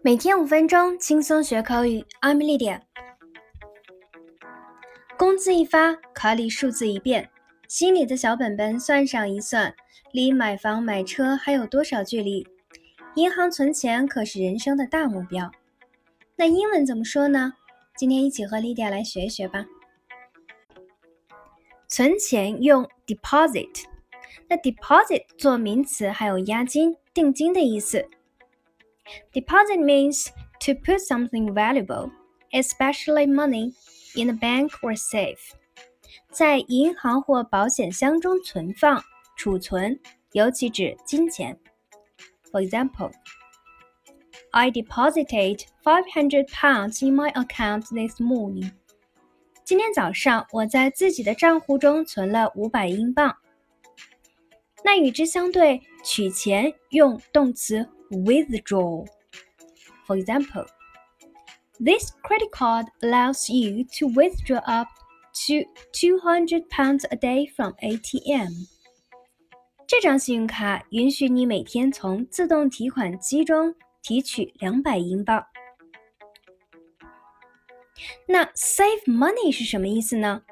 每天五分钟，轻松学口语。I'm Lydia。工资一发，卡里数字一变，心里的小本本算上一算，离买房买车还有多少距离？银行存钱可是人生的大目标。那英文怎么说呢？今天一起和 Lydia 来学一学吧。存钱用 deposit，那 deposit 做名词，还有押金、定金的意思。Deposit means to put something valuable, especially money, in a bank or safe. 在银行或保险箱中存放、储存，尤其指金钱。For example, I deposited five hundred pounds in my account this morning. 今天早上我在自己的账户中存了五百英镑。那与之相对，取钱用动词 withdraw. For example, this credit card allows you to withdraw up to 200 pounds a day from ATM. 这张信用卡允许你每天从自动提款机中提取两百英镑。那 save money 是什么意思呢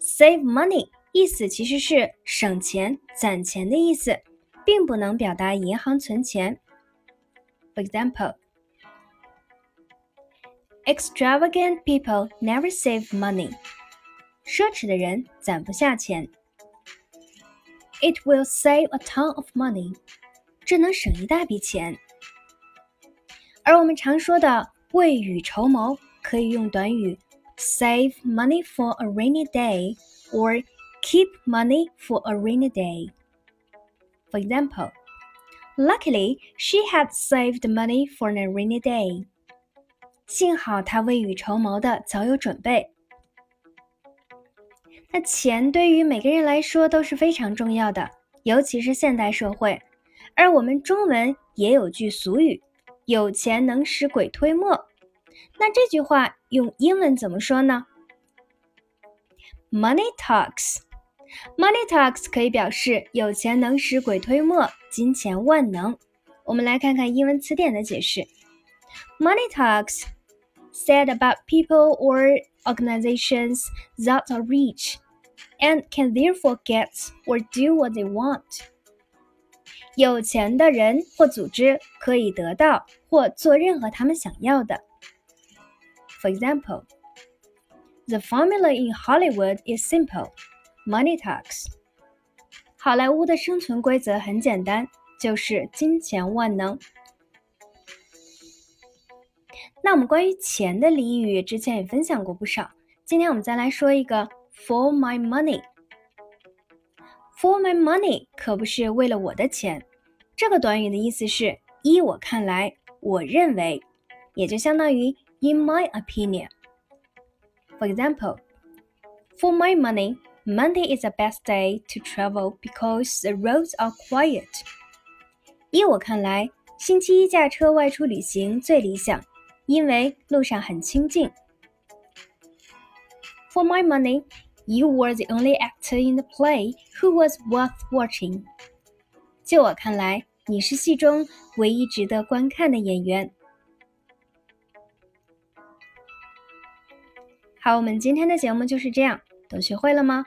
？save money 意思其实是省钱、攒钱的意思，并不能表达银行存钱。For example, extravagant people never save money. 奢侈的人攒不下钱。It will save a ton of money. 这能省一大笔钱。而我们常说的未雨绸缪，可以用短语 save money for a rainy day or keep money for a rainy day. For example, Luckily she had saved money for a rainy day. 幸好她未雨绸缪的早有准备。那钱对于每个人来说都是非常重要的，尤其是现代社会。而我们中文也有句俗语：“有钱能使鬼推磨。”那这句话用英文怎么说呢？Money talks。Money talks 可以表示有钱能使鬼推磨，金钱万能。我们来看看英文词典的解释。Money talks said about people or organizations that are rich and can therefore get or do what they want. 有钱的人或组织可以得到或做任何他们想要的。For example, the formula in Hollywood is simple: Money talks. 好莱坞的生存规则很简单，就是金钱万能。那我们关于钱的俚语之前也分享过不少，今天我们再来说一个 for my money。For my money 可不是为了我的钱，这个短语的意思是依我看来，我认为，也就相当于 in my opinion。For example, for my money, Monday is the best day to travel because the roads are quiet。依我看来，星期一驾车外出旅行最理想，因为路上很清静。For my money, you were the only actor in the play who was worth watching。就我看来，你是戏中唯一值得观看的演员。好，我们今天的节目就是这样，都学会了吗